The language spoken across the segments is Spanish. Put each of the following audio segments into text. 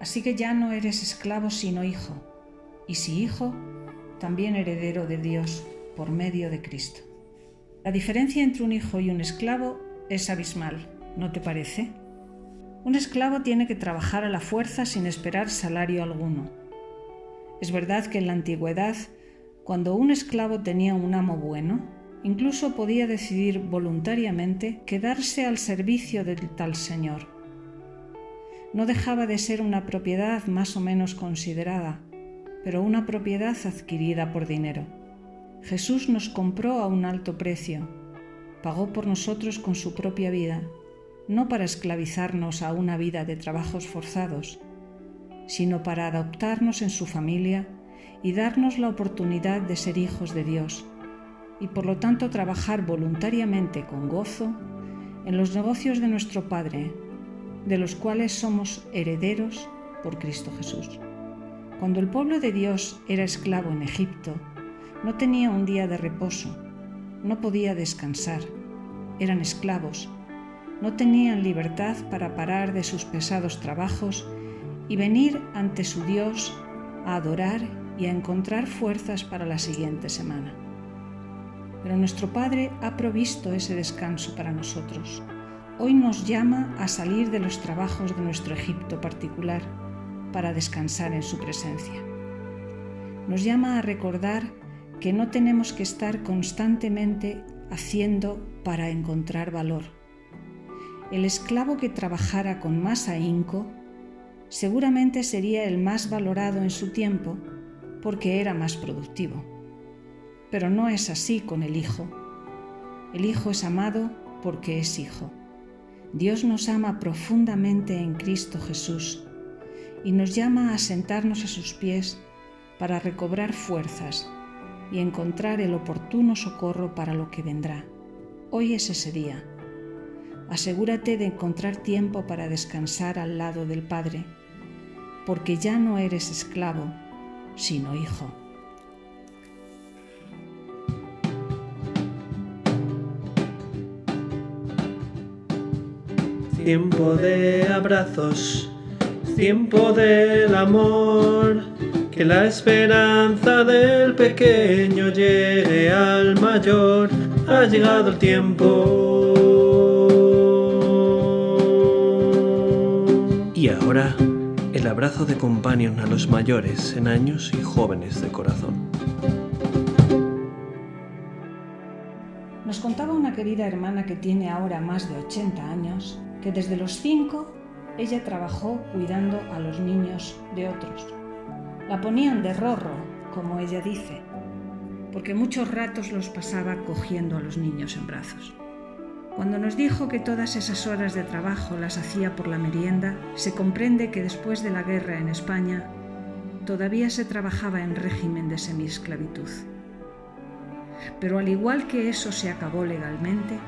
Así que ya no eres esclavo sino hijo, y si hijo, también heredero de Dios por medio de Cristo. La diferencia entre un hijo y un esclavo es abismal, ¿no te parece? Un esclavo tiene que trabajar a la fuerza sin esperar salario alguno. Es verdad que en la antigüedad, cuando un esclavo tenía un amo bueno, incluso podía decidir voluntariamente quedarse al servicio del tal señor no dejaba de ser una propiedad más o menos considerada, pero una propiedad adquirida por dinero. Jesús nos compró a un alto precio, pagó por nosotros con su propia vida, no para esclavizarnos a una vida de trabajos forzados, sino para adoptarnos en su familia y darnos la oportunidad de ser hijos de Dios, y por lo tanto trabajar voluntariamente con gozo en los negocios de nuestro Padre, de los cuales somos herederos por Cristo Jesús. Cuando el pueblo de Dios era esclavo en Egipto, no tenía un día de reposo, no podía descansar, eran esclavos, no tenían libertad para parar de sus pesados trabajos y venir ante su Dios a adorar y a encontrar fuerzas para la siguiente semana. Pero nuestro Padre ha provisto ese descanso para nosotros hoy nos llama a salir de los trabajos de nuestro Egipto particular para descansar en su presencia. Nos llama a recordar que no tenemos que estar constantemente haciendo para encontrar valor. El esclavo que trabajara con más ahínco seguramente sería el más valorado en su tiempo porque era más productivo. Pero no es así con el Hijo. El Hijo es amado porque es Hijo. Dios nos ama profundamente en Cristo Jesús y nos llama a sentarnos a sus pies para recobrar fuerzas y encontrar el oportuno socorro para lo que vendrá. Hoy es ese día. Asegúrate de encontrar tiempo para descansar al lado del Padre, porque ya no eres esclavo, sino hijo. Tiempo de abrazos, tiempo del amor, que la esperanza del pequeño llegue al mayor, ha llegado el tiempo. Y ahora, el abrazo de companion a los mayores en años y jóvenes de corazón. Nos contaba una querida hermana que tiene ahora más de 80 años que desde los cinco ella trabajó cuidando a los niños de otros. La ponían de rorro, como ella dice, porque muchos ratos los pasaba cogiendo a los niños en brazos. Cuando nos dijo que todas esas horas de trabajo las hacía por la merienda, se comprende que después de la guerra en España todavía se trabajaba en régimen de semiesclavitud. Pero al igual que eso se acabó legalmente,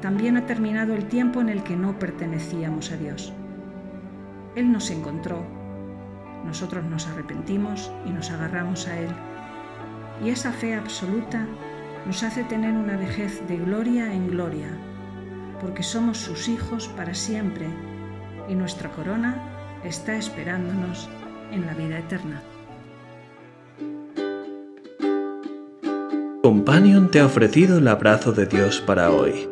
también ha terminado el tiempo en el que no pertenecíamos a Dios. Él nos encontró, nosotros nos arrepentimos y nos agarramos a Él. Y esa fe absoluta nos hace tener una vejez de gloria en gloria, porque somos sus hijos para siempre y nuestra corona está esperándonos en la vida eterna. Companion te ha ofrecido el abrazo de Dios para hoy